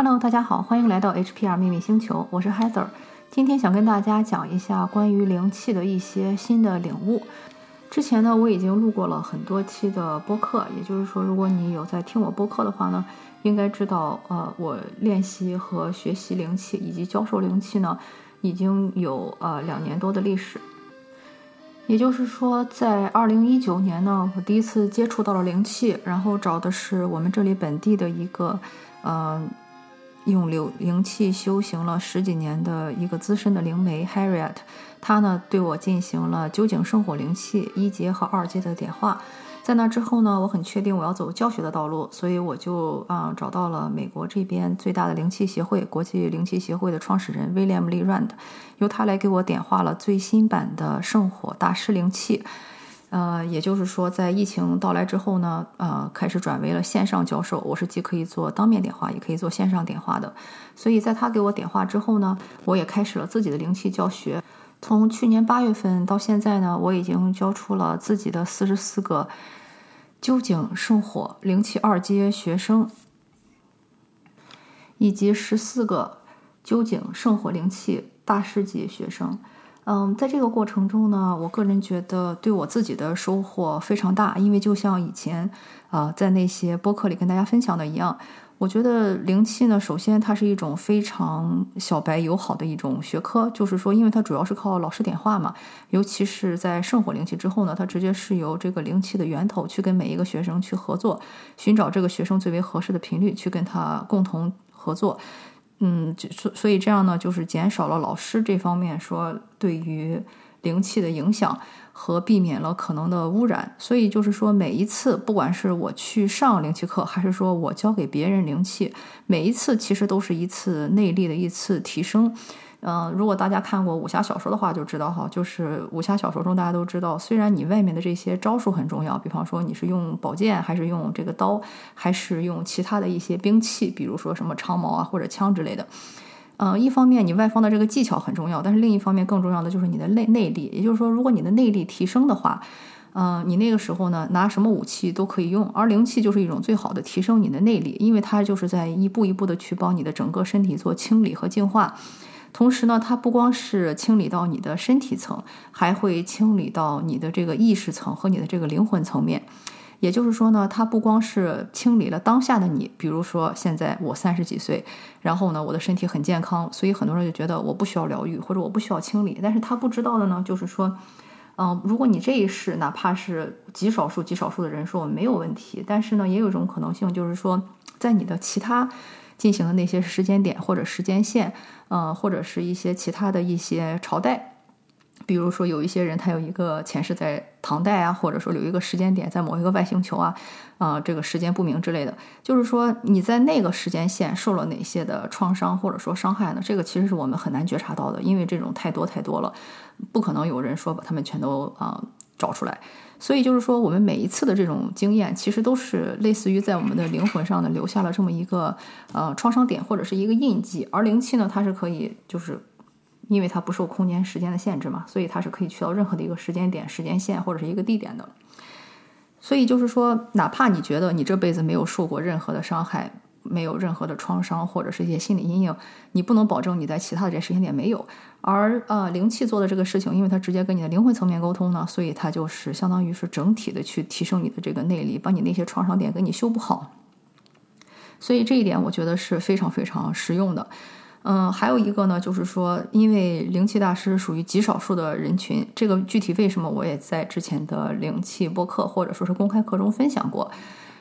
Hello，大家好，欢迎来到 HPR 秘密星球，我是 Heather。今天想跟大家讲一下关于灵气的一些新的领悟。之前呢，我已经录过了很多期的播客，也就是说，如果你有在听我播客的话呢，应该知道，呃，我练习和学习灵气以及教授灵气呢，已经有呃两年多的历史。也就是说，在二零一九年呢，我第一次接触到了灵气，然后找的是我们这里本地的一个，呃，用灵灵气修行了十几年的一个资深的灵媒 Harriet，他呢对我进行了究竟圣火灵气一阶和二阶的点化。在那之后呢，我很确定我要走教学的道路，所以我就啊找到了美国这边最大的灵气协会——国际灵气协会的创始人 William Lee Rand，由他来给我点化了最新版的圣火大师灵气。呃，也就是说，在疫情到来之后呢，呃，开始转为了线上教授。我是既可以做当面点化，也可以做线上点化的。所以在他给我点化之后呢，我也开始了自己的灵气教学。从去年八月份到现在呢，我已经教出了自己的四十四个。究竟圣火灵气二阶学生，以及十四个究竟圣火灵气大师级学生，嗯，在这个过程中呢，我个人觉得对我自己的收获非常大，因为就像以前啊，在那些播客里跟大家分享的一样。我觉得灵气呢，首先它是一种非常小白友好的一种学科，就是说，因为它主要是靠老师点化嘛，尤其是在圣火灵气之后呢，它直接是由这个灵气的源头去跟每一个学生去合作，寻找这个学生最为合适的频率去跟他共同合作，嗯，所所以这样呢，就是减少了老师这方面说对于灵气的影响。和避免了可能的污染，所以就是说，每一次不管是我去上灵气课，还是说我教给别人灵气，每一次其实都是一次内力的一次提升。嗯，如果大家看过武侠小说的话，就知道哈，就是武侠小说中大家都知道，虽然你外面的这些招数很重要，比方说你是用宝剑，还是用这个刀，还是用其他的一些兵器，比如说什么长矛啊或者枪之类的。嗯，一方面你外方的这个技巧很重要，但是另一方面更重要的就是你的内内力。也就是说，如果你的内力提升的话，嗯，你那个时候呢，拿什么武器都可以用。而灵气就是一种最好的提升你的内力，因为它就是在一步一步的去帮你的整个身体做清理和净化。同时呢，它不光是清理到你的身体层，还会清理到你的这个意识层和你的这个灵魂层面。也就是说呢，它不光是清理了当下的你，比如说现在我三十几岁，然后呢，我的身体很健康，所以很多人就觉得我不需要疗愈或者我不需要清理。但是他不知道的呢，就是说，嗯，如果你这一世哪怕是极少数极少数的人说我没有问题，但是呢，也有一种可能性，就是说，在你的其他进行的那些时间点或者时间线，呃，或者是一些其他的一些朝代。比如说，有一些人他有一个前世在唐代啊，或者说有一个时间点在某一个外星球啊，啊，这个时间不明之类的。就是说你在那个时间线受了哪些的创伤或者说伤害呢？这个其实是我们很难觉察到的，因为这种太多太多了，不可能有人说把他们全都啊找出来。所以就是说，我们每一次的这种经验，其实都是类似于在我们的灵魂上呢留下了这么一个呃创伤点或者是一个印记。而灵气呢，它是可以就是。因为它不受空间、时间的限制嘛，所以它是可以去到任何的一个时间点、时间线或者是一个地点的。所以就是说，哪怕你觉得你这辈子没有受过任何的伤害，没有任何的创伤或者是一些心理阴影，你不能保证你在其他的这些时间点没有。而呃，灵气做的这个事情，因为它直接跟你的灵魂层面沟通呢，所以它就是相当于是整体的去提升你的这个内力，把你那些创伤点给你修补好。所以这一点我觉得是非常非常实用的。嗯，还有一个呢，就是说，因为灵气大师属于极少数的人群，这个具体为什么，我也在之前的灵气播客或者说是公开课中分享过。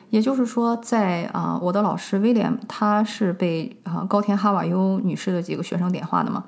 也就是说，在啊，我的老师威廉，他是被啊高田哈瓦优女士的几个学生点化的嘛。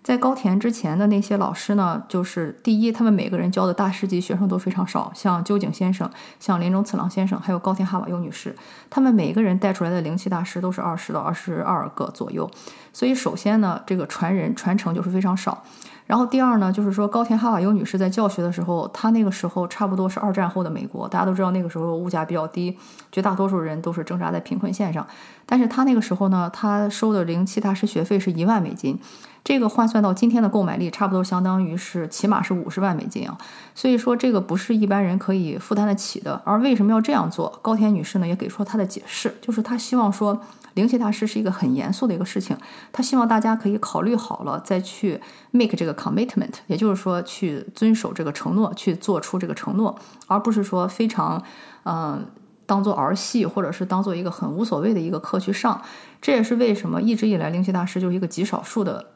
在高田之前的那些老师呢，就是第一，他们每个人教的大师级学生都非常少，像究井先生、像林中次郎先生，还有高田哈瓦优女士，他们每个人带出来的灵气大师都是二十到二十二个左右。所以，首先呢，这个传人传承就是非常少。然后第二呢，就是说高田哈瓦尤女士在教学的时候，她那个时候差不多是二战后的美国，大家都知道那个时候物价比较低，绝大多数人都是挣扎在贫困线上。但是她那个时候呢，她收的灵气大师学费是一万美金。这个换算到今天的购买力，差不多相当于是起码是五十万美金啊，所以说这个不是一般人可以负担得起的。而为什么要这样做？高田女士呢也给出了她的解释，就是她希望说灵气大师是一个很严肃的一个事情，他希望大家可以考虑好了再去 make 这个 commitment，也就是说去遵守这个承诺，去做出这个承诺，而不是说非常嗯当做儿戏，或者是当做一个很无所谓的一个课去上。这也是为什么一直以来灵气大师就是一个极少数的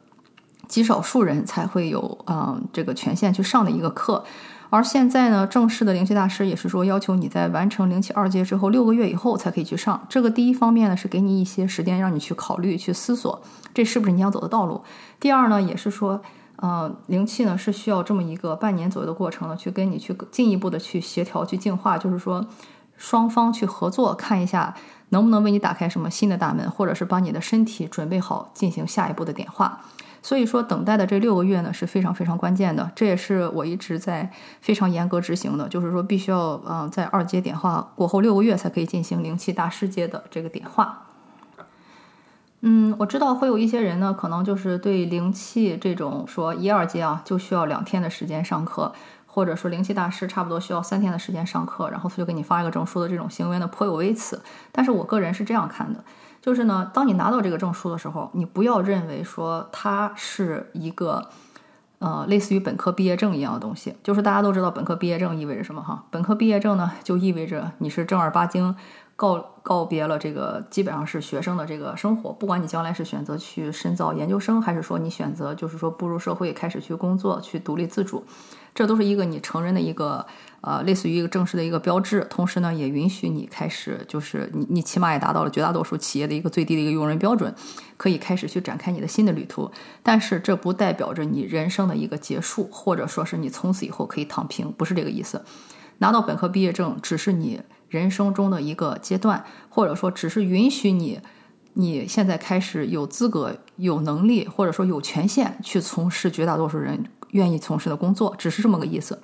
极少数人才会有嗯这个权限去上的一个课。而现在呢，正式的灵气大师也是说，要求你在完成灵气二阶之后六个月以后才可以去上。这个第一方面呢，是给你一些时间让你去考虑、去思索，这是不是你要走的道路。第二呢，也是说，呃，灵气呢是需要这么一个半年左右的过程呢，去跟你去进一步的去协调、去净化，就是说双方去合作，看一下能不能为你打开什么新的大门，或者是帮你的身体准备好进行下一步的点化。所以说，等待的这六个月呢是非常非常关键的，这也是我一直在非常严格执行的，就是说必须要嗯在二阶点化过后六个月才可以进行灵气大师阶的这个点化。嗯，我知道会有一些人呢，可能就是对灵气这种说一二阶啊就需要两天的时间上课，或者说灵气大师差不多需要三天的时间上课，然后他就给你发一个证书的这种行为呢颇有微词。但是我个人是这样看的。就是呢，当你拿到这个证书的时候，你不要认为说它是一个，呃，类似于本科毕业证一样的东西。就是大家都知道本科毕业证意味着什么哈？本科毕业证呢，就意味着你是正儿八经告告别了这个基本上是学生的这个生活。不管你将来是选择去深造研究生，还是说你选择就是说步入社会开始去工作去独立自主，这都是一个你成人的一个。呃，类似于一个正式的一个标志，同时呢，也允许你开始，就是你你起码也达到了绝大多数企业的一个最低的一个用人标准，可以开始去展开你的新的旅途。但是这不代表着你人生的一个结束，或者说是你从此以后可以躺平，不是这个意思。拿到本科毕业证只是你人生中的一个阶段，或者说只是允许你你现在开始有资格、有能力，或者说有权限去从事绝大多数人愿意从事的工作，只是这么个意思。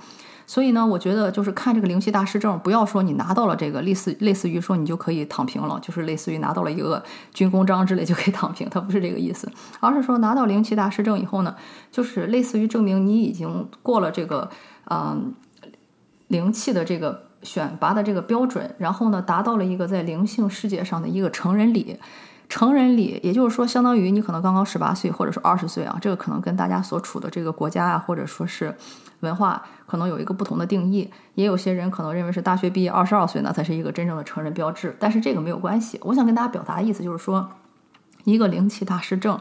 所以呢，我觉得就是看这个灵气大师证，不要说你拿到了这个类似类似于说你就可以躺平了，就是类似于拿到了一个军功章之类就可以躺平，它不是这个意思，而是说拿到灵气大师证以后呢，就是类似于证明你已经过了这个嗯灵气的这个选拔的这个标准，然后呢达到了一个在灵性世界上的一个成人礼。成人礼，也就是说，相当于你可能刚刚十八岁，或者说二十岁啊，这个可能跟大家所处的这个国家啊，或者说是文化，可能有一个不同的定义。也有些人可能认为是大学毕业二十二岁呢，才是一个真正的成人标志。但是这个没有关系。我想跟大家表达的意思就是说，一个灵气大师证。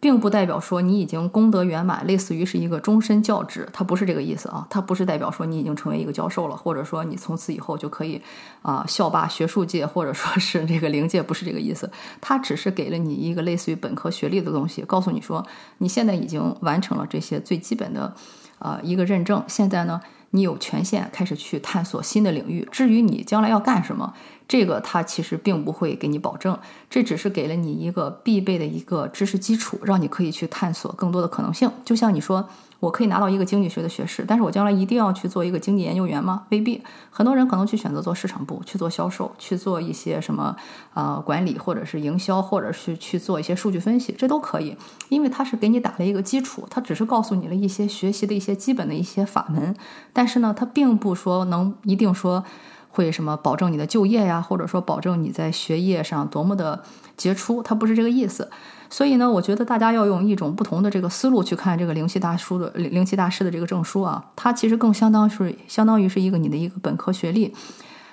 并不代表说你已经功德圆满，类似于是一个终身教职，它不是这个意思啊，它不是代表说你已经成为一个教授了，或者说你从此以后就可以啊校霸学术界或者说是这个灵界，不是这个意思，它只是给了你一个类似于本科学历的东西，告诉你说你现在已经完成了这些最基本的呃一个认证，现在呢你有权限开始去探索新的领域，至于你将来要干什么。这个它其实并不会给你保证，这只是给了你一个必备的一个知识基础，让你可以去探索更多的可能性。就像你说，我可以拿到一个经济学的学士，但是我将来一定要去做一个经济研究员吗？未必。很多人可能去选择做市场部，去做销售，去做一些什么呃管理，或者是营销，或者是去做一些数据分析，这都可以，因为它是给你打了一个基础，它只是告诉你了一些学习的一些基本的一些法门，但是呢，它并不说能一定说。会什么保证你的就业呀，或者说保证你在学业上多么的杰出？它不是这个意思。所以呢，我觉得大家要用一种不同的这个思路去看这个灵气大叔的灵气大师的这个证书啊，它其实更相当是相当于是一个你的一个本科学历，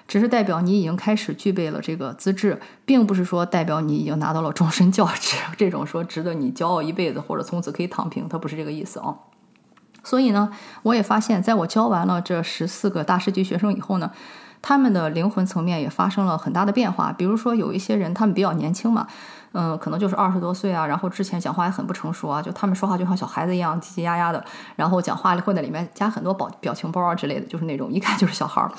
只是代表你已经开始具备了这个资质，并不是说代表你已经拿到了终身教职 这种说值得你骄傲一辈子或者从此可以躺平，它不是这个意思啊。所以呢，我也发现，在我教完了这十四个大师级学生以后呢。他们的灵魂层面也发生了很大的变化，比如说有一些人，他们比较年轻嘛，嗯，可能就是二十多岁啊，然后之前讲话也很不成熟啊，就他们说话就像小孩子一样叽叽呀呀的，然后讲话会在里面加很多表表情包啊之类的，就是那种一看就是小孩儿。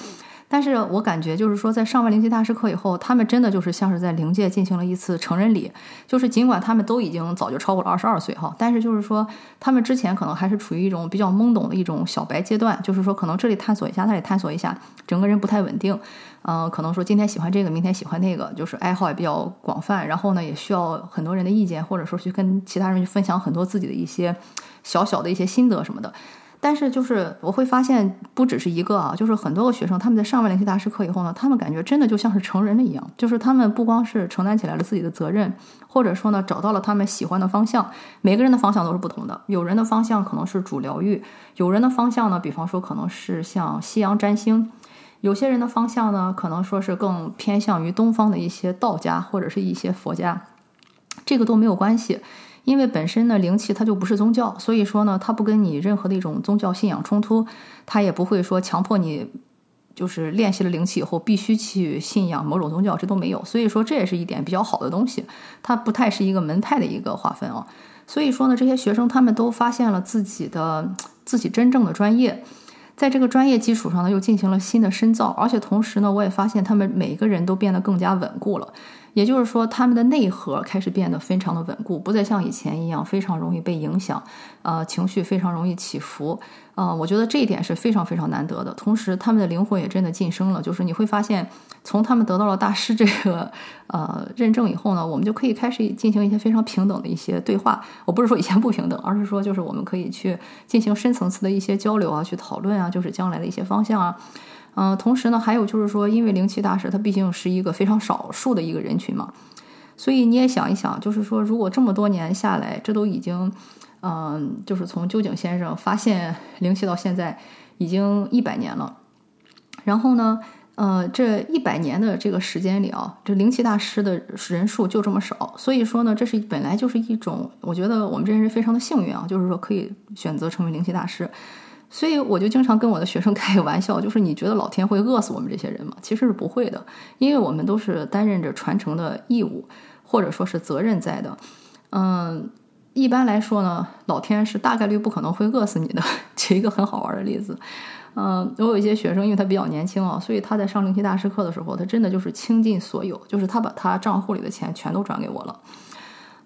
但是我感觉就是说，在上完灵气大师课以后，他们真的就是像是在灵界进行了一次成人礼。就是尽管他们都已经早就超过了二十二岁哈，但是就是说，他们之前可能还是处于一种比较懵懂的一种小白阶段。就是说，可能这里探索一下，那里探索一下，整个人不太稳定。嗯，可能说今天喜欢这个，明天喜欢那个，就是爱好也比较广泛。然后呢，也需要很多人的意见，或者说去跟其他人去分享很多自己的一些小小的一些心得什么的。但是就是我会发现，不只是一个啊，就是很多个学生，他们在上完灵气大师课以后呢，他们感觉真的就像是成人了一样，就是他们不光是承担起来了自己的责任，或者说呢，找到了他们喜欢的方向。每个人的方向都是不同的，有人的方向可能是主疗愈，有人的方向呢，比方说可能是像西洋占星，有些人的方向呢，可能说是更偏向于东方的一些道家或者是一些佛家，这个都没有关系。因为本身呢，灵气它就不是宗教，所以说呢，它不跟你任何的一种宗教信仰冲突，它也不会说强迫你，就是练习了灵气以后必须去信仰某种宗教，这都没有。所以说这也是一点比较好的东西，它不太是一个门派的一个划分啊。所以说呢，这些学生他们都发现了自己的自己真正的专业，在这个专业基础上呢，又进行了新的深造，而且同时呢，我也发现他们每个人都变得更加稳固了。也就是说，他们的内核开始变得非常的稳固，不再像以前一样非常容易被影响，呃，情绪非常容易起伏，呃，我觉得这一点是非常非常难得的。同时，他们的灵魂也真的晋升了，就是你会发现，从他们得到了大师这个呃认证以后呢，我们就可以开始进行一些非常平等的一些对话。我不是说以前不平等，而是说就是我们可以去进行深层次的一些交流啊，去讨论啊，就是将来的一些方向啊。嗯，同时呢，还有就是说，因为灵气大师他毕竟是一个非常少数的一个人群嘛，所以你也想一想，就是说，如果这么多年下来，这都已经，嗯，就是从究井先生发现灵气到现在已经一百年了，然后呢，呃，这一百年的这个时间里啊，这灵气大师的人数就这么少，所以说呢，这是本来就是一种，我觉得我们这些人非常的幸运啊，就是说可以选择成为灵气大师。所以我就经常跟我的学生 开个玩笑，就是你觉得老天会饿死我们这些人吗？其实是不会的，因为我们都是担任着传承的义务，或者说是责任在的。嗯，一般来说呢，老天是大概率不可能会饿死你的。举一个很好玩的例子，嗯，我有一些学生，因为他比较年轻啊，所以他在上灵气大师课的时候，他真的就是倾尽所有，就是他把他账户里的钱全都转给我了。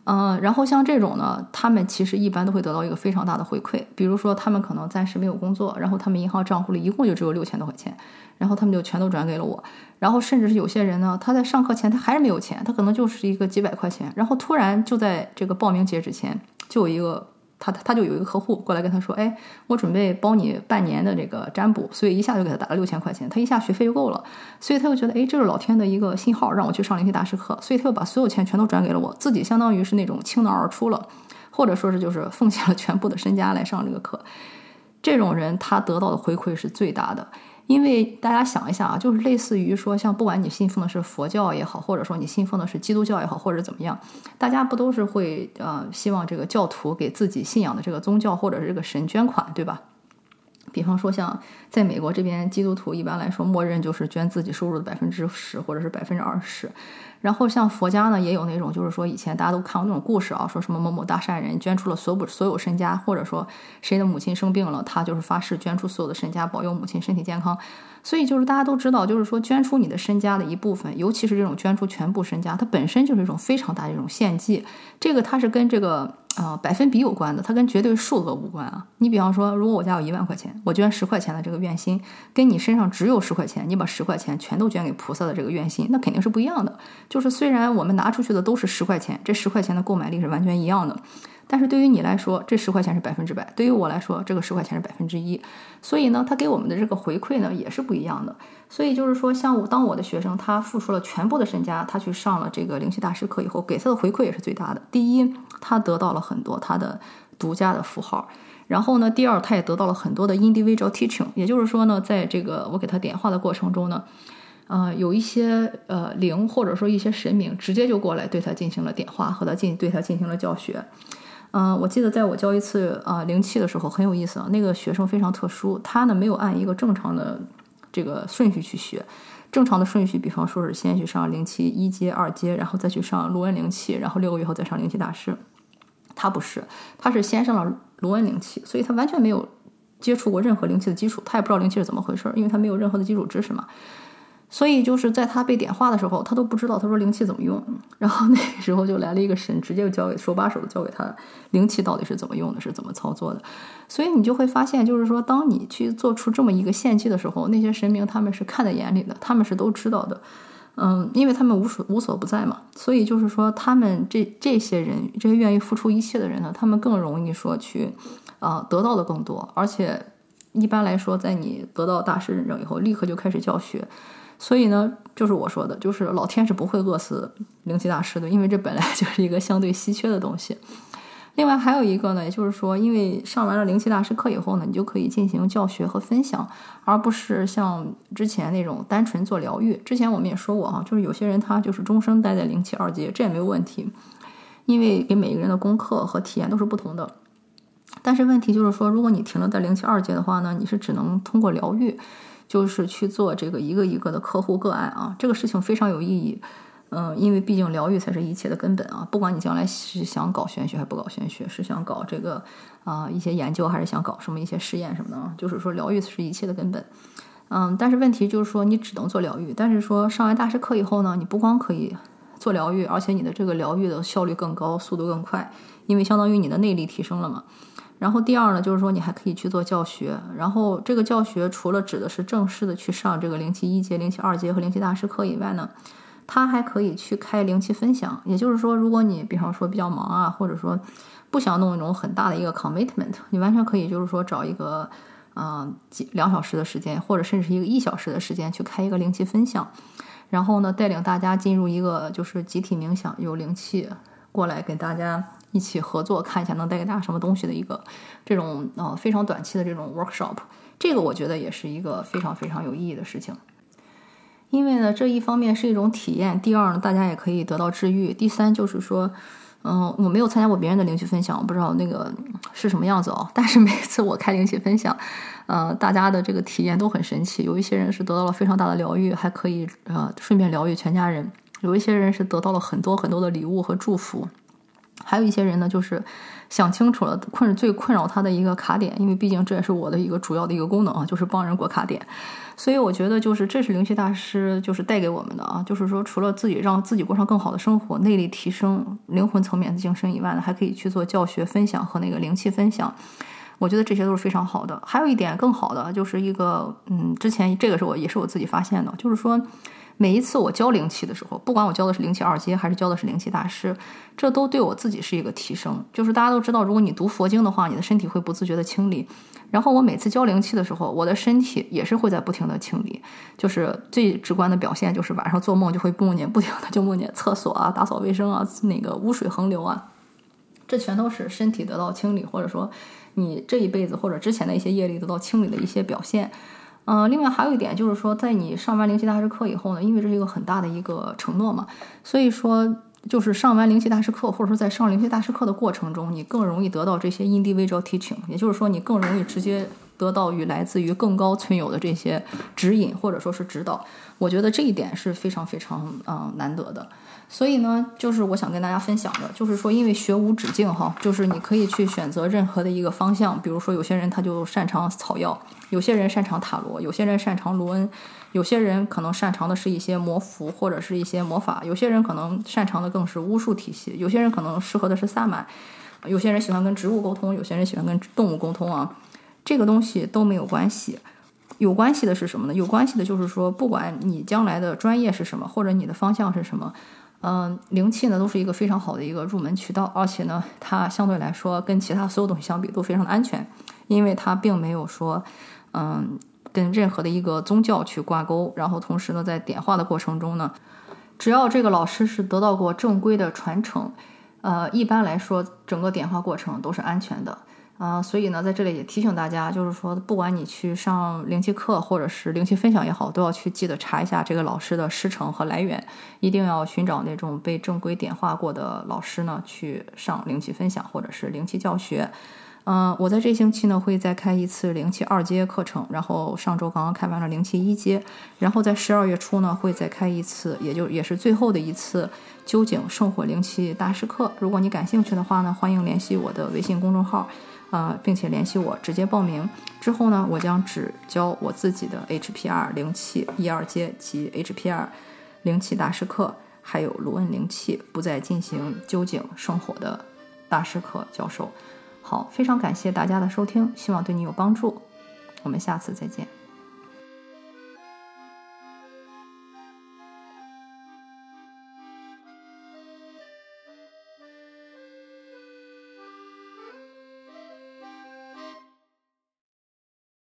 嗯，然后像这种呢，他们其实一般都会得到一个非常大的回馈。比如说，他们可能暂时没有工作，然后他们银行账户里一共就只有六千多块钱，然后他们就全都转给了我。然后甚至是有些人呢，他在上课前他还是没有钱，他可能就是一个几百块钱，然后突然就在这个报名截止前就有一个。他他就有一个客户过来跟他说：“哎，我准备包你半年的这个占卜，所以一下就给他打了六千块钱，他一下学费就够了，所以他就觉得，哎，这是老天的一个信号，让我去上灵气大师课，所以他又把所有钱全都转给了我，自己相当于是那种倾囊而出了，或者说是就是奉献了全部的身家来上这个课，这种人他得到的回馈是最大的。”因为大家想一想啊，就是类似于说，像不管你信奉的是佛教也好，或者说你信奉的是基督教也好，或者怎么样，大家不都是会呃希望这个教徒给自己信仰的这个宗教或者是这个神捐款，对吧？比方说，像在美国这边，基督徒一般来说默认就是捐自己收入的百分之十或者是百分之二十。然后像佛家呢，也有那种就是说以前大家都看过那种故事啊，说什么某某大善人捐出了所有所有身家，或者说谁的母亲生病了，他就是发誓捐出所有的身家保佑母亲身体健康。所以就是大家都知道，就是说捐出你的身家的一部分，尤其是这种捐出全部身家，它本身就是一种非常大的一种献祭。这个它是跟这个啊百分比有关的，它跟绝对数额无关啊。你比方说，如果我家有一万块钱，我捐十块钱的这个愿心，跟你身上只有十块钱，你把十块钱全都捐给菩萨的这个愿心，那肯定是不一样的。就是虽然我们拿出去的都是十块钱，这十块钱的购买力是完全一样的。但是对于你来说，这十块钱是百分之百；对于我来说，这个十块钱是百分之一。所以呢，他给我们的这个回馈呢，也是不一样的。所以就是说，像我当我的学生，他付出了全部的身家，他去上了这个灵气大师课以后，给他的回馈也是最大的。第一，他得到了很多他的独家的符号；然后呢，第二，他也得到了很多的 individual teaching。也就是说呢，在这个我给他点化的过程中呢，呃，有一些呃灵或者说一些神明直接就过来对他进行了点化，和他进对他进行了教学。嗯，我记得在我教一次啊灵气的时候很有意思啊，那个学生非常特殊，他呢没有按一个正常的这个顺序去学，正常的顺序，比方说是先去上灵气一阶、二阶，然后再去上卢恩灵气，然后六个月后再上灵气大师。他不是，他是先上了卢恩灵气，所以他完全没有接触过任何灵气的基础，他也不知道灵气是怎么回事，因为他没有任何的基础知识嘛。所以就是在他被点化的时候，他都不知道他说灵气怎么用。然后那时候就来了一个神，直接就教给手把手的教给他灵气到底是怎么用的，是怎么操作的。所以你就会发现，就是说，当你去做出这么一个献祭的时候，那些神明他们是看在眼里的，他们是都知道的。嗯，因为他们无所无所不在嘛。所以就是说，他们这这些人，这些愿意付出一切的人呢，他们更容易说去呃，得到的更多。而且一般来说，在你得到大师认证以后，立刻就开始教学。所以呢，就是我说的，就是老天是不会饿死灵气大师的，因为这本来 就是一个相对稀缺的东西。另外还有一个呢，也就是说，因为上完了灵气大师课以后呢，你就可以进行教学和分享，而不是像之前那种单纯做疗愈。之前我们也说过啊，就是有些人他就是终生待在灵气二阶，这也没有问题，因为给每个人的功课和体验都是不同的。但是问题就是说，如果你停了在灵气二阶的话呢，你是只能通过疗愈，就是去做这个一个一个的客户个案啊，这个事情非常有意义。嗯，因为毕竟疗愈才是一切的根本啊！不管你将来是想搞玄学还不搞玄学，是想搞这个啊一些研究，还是想搞什么一些实验什么的啊，就是说疗愈是一切的根本。嗯，但是问题就是说你只能做疗愈，但是说上完大师课以后呢，你不光可以做疗愈，而且你的这个疗愈的效率更高，速度更快，因为相当于你的内力提升了嘛。然后第二呢，就是说你还可以去做教学，然后这个教学除了指的是正式的去上这个灵气一阶、灵气二阶和灵气大师课以外呢。他还可以去开灵气分享，也就是说，如果你比方说比较忙啊，或者说不想弄一种很大的一个 commitment，你完全可以就是说找一个嗯几两小时的时间，或者甚至是一个一小时的时间去开一个灵气分享，然后呢带领大家进入一个就是集体冥想，有灵气过来跟大家一起合作，看一下能带给大家什么东西的一个这种呃非常短期的这种 workshop，这个我觉得也是一个非常非常有意义的事情。因为呢，这一方面是一种体验，第二呢，大家也可以得到治愈。第三就是说，嗯，我没有参加过别人的灵气分享，我不知道那个是什么样子哦。但是每次我开灵气分享，呃，大家的这个体验都很神奇。有一些人是得到了非常大的疗愈，还可以呃顺便疗愈全家人；有一些人是得到了很多很多的礼物和祝福；还有一些人呢，就是想清楚了困最困扰他的一个卡点，因为毕竟这也是我的一个主要的一个功能啊，就是帮人过卡点。所以我觉得，就是这是灵气大师就是带给我们的啊，就是说，除了自己让自己过上更好的生活、内力提升、灵魂层面的晋升以外呢，还可以去做教学分享和那个灵气分享。我觉得这些都是非常好的。还有一点更好的，就是一个嗯，之前这个是我也是我自己发现的，就是说。每一次我教灵气的时候，不管我教的是灵气二阶还是教的是灵气大师，这都对我自己是一个提升。就是大家都知道，如果你读佛经的话，你的身体会不自觉的清理。然后我每次教灵气的时候，我的身体也是会在不停的清理。就是最直观的表现，就是晚上做梦就会梦见不停的就梦见厕所啊、打扫卫生啊、那个污水横流啊，这全都是身体得到清理，或者说你这一辈子或者之前的一些业力得到清理的一些表现。嗯，另外还有一点就是说，在你上完灵气大师课以后呢，因为这是一个很大的一个承诺嘛，所以说就是上完灵气大师课，或者说在上灵气大师课的过程中，你更容易得到这些 individual teaching，也就是说你更容易直接得到与来自于更高存有的这些指引或者说是指导。我觉得这一点是非常非常嗯难得的。所以呢，就是我想跟大家分享的，就是说，因为学无止境哈，就是你可以去选择任何的一个方向。比如说，有些人他就擅长草药，有些人擅长塔罗，有些人擅长卢恩，有些人可能擅长的是一些魔符或者是一些魔法，有些人可能擅长的更是巫术体系，有些人可能适合的是萨满，有些人喜欢跟植物沟通，有些人喜欢跟动物沟通啊。这个东西都没有关系，有关系的是什么呢？有关系的就是说，不管你将来的专业是什么，或者你的方向是什么。嗯，灵气呢都是一个非常好的一个入门渠道，而且呢，它相对来说跟其他所有东西相比都非常的安全，因为它并没有说，嗯，跟任何的一个宗教去挂钩。然后同时呢，在点化的过程中呢，只要这个老师是得到过正规的传承，呃，一般来说整个点化过程都是安全的。啊，所以呢，在这里也提醒大家，就是说，不管你去上灵气课或者是灵气分享也好，都要去记得查一下这个老师的师承和来源，一定要寻找那种被正规点化过的老师呢，去上灵气分享或者是灵气教学。嗯，我在这星期呢会再开一次灵气二阶课程，然后上周刚刚开完了灵气一阶，然后在十二月初呢会再开一次，也就也是最后的一次究竟圣火灵气大师课。如果你感兴趣的话呢，欢迎联系我的微信公众号。啊，并且联系我直接报名之后呢，我将只教我自己的 HPR 灵气一二阶及 HPR 灵气大师课，还有卢恩灵气，不再进行究竟圣火的大师课教授。好，非常感谢大家的收听，希望对你有帮助。我们下次再见。